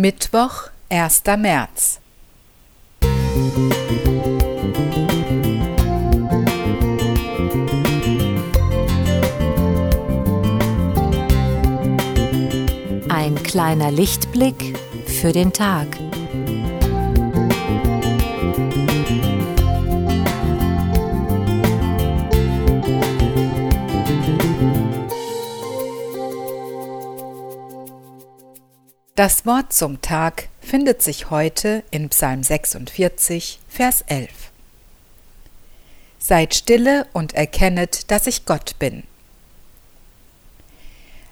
Mittwoch, 1. März. Ein kleiner Lichtblick für den Tag. Das Wort zum Tag findet sich heute in Psalm 46, Vers 11. Seid stille und erkennet, dass ich Gott bin.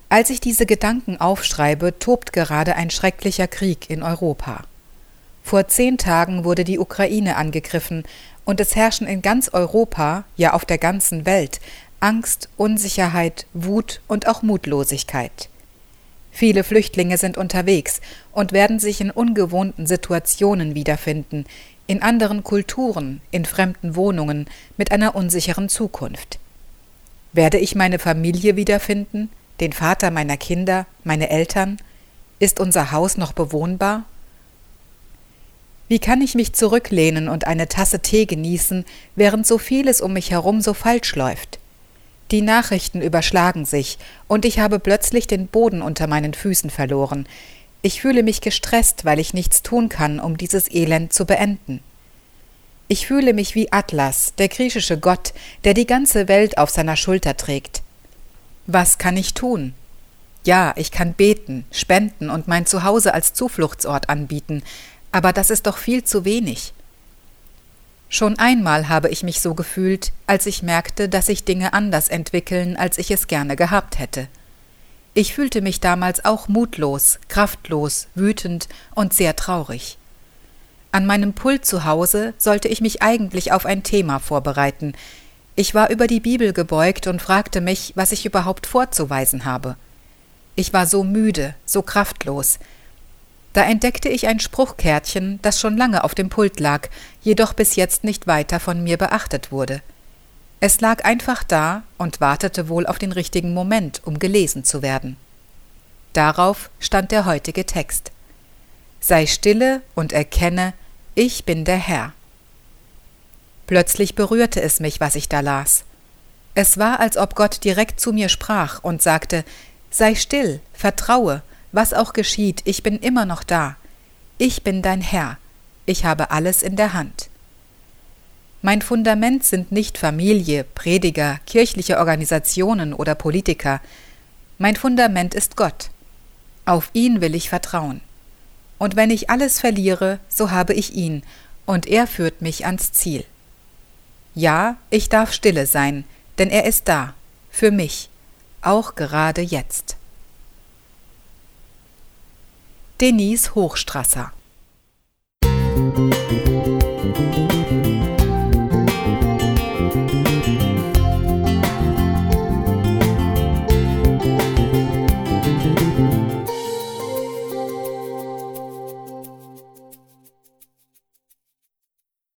Als ich diese Gedanken aufschreibe, tobt gerade ein schrecklicher Krieg in Europa. Vor zehn Tagen wurde die Ukraine angegriffen und es herrschen in ganz Europa, ja auf der ganzen Welt, Angst, Unsicherheit, Wut und auch Mutlosigkeit. Viele Flüchtlinge sind unterwegs und werden sich in ungewohnten Situationen wiederfinden, in anderen Kulturen, in fremden Wohnungen, mit einer unsicheren Zukunft. Werde ich meine Familie wiederfinden, den Vater meiner Kinder, meine Eltern? Ist unser Haus noch bewohnbar? Wie kann ich mich zurücklehnen und eine Tasse Tee genießen, während so vieles um mich herum so falsch läuft? Die Nachrichten überschlagen sich, und ich habe plötzlich den Boden unter meinen Füßen verloren. Ich fühle mich gestresst, weil ich nichts tun kann, um dieses Elend zu beenden. Ich fühle mich wie Atlas, der griechische Gott, der die ganze Welt auf seiner Schulter trägt. Was kann ich tun? Ja, ich kann beten, spenden und mein Zuhause als Zufluchtsort anbieten, aber das ist doch viel zu wenig. Schon einmal habe ich mich so gefühlt, als ich merkte, dass sich Dinge anders entwickeln, als ich es gerne gehabt hätte. Ich fühlte mich damals auch mutlos, kraftlos, wütend und sehr traurig. An meinem Pult zu Hause sollte ich mich eigentlich auf ein Thema vorbereiten. Ich war über die Bibel gebeugt und fragte mich, was ich überhaupt vorzuweisen habe. Ich war so müde, so kraftlos, da entdeckte ich ein Spruchkärtchen, das schon lange auf dem Pult lag, jedoch bis jetzt nicht weiter von mir beachtet wurde. Es lag einfach da und wartete wohl auf den richtigen Moment, um gelesen zu werden. Darauf stand der heutige Text. Sei stille und erkenne, ich bin der Herr. Plötzlich berührte es mich, was ich da las. Es war, als ob Gott direkt zu mir sprach und sagte, Sei still, vertraue, was auch geschieht, ich bin immer noch da. Ich bin dein Herr. Ich habe alles in der Hand. Mein Fundament sind nicht Familie, Prediger, kirchliche Organisationen oder Politiker. Mein Fundament ist Gott. Auf ihn will ich vertrauen. Und wenn ich alles verliere, so habe ich ihn, und er führt mich ans Ziel. Ja, ich darf stille sein, denn er ist da, für mich, auch gerade jetzt. Denise Hochstrasser. Musik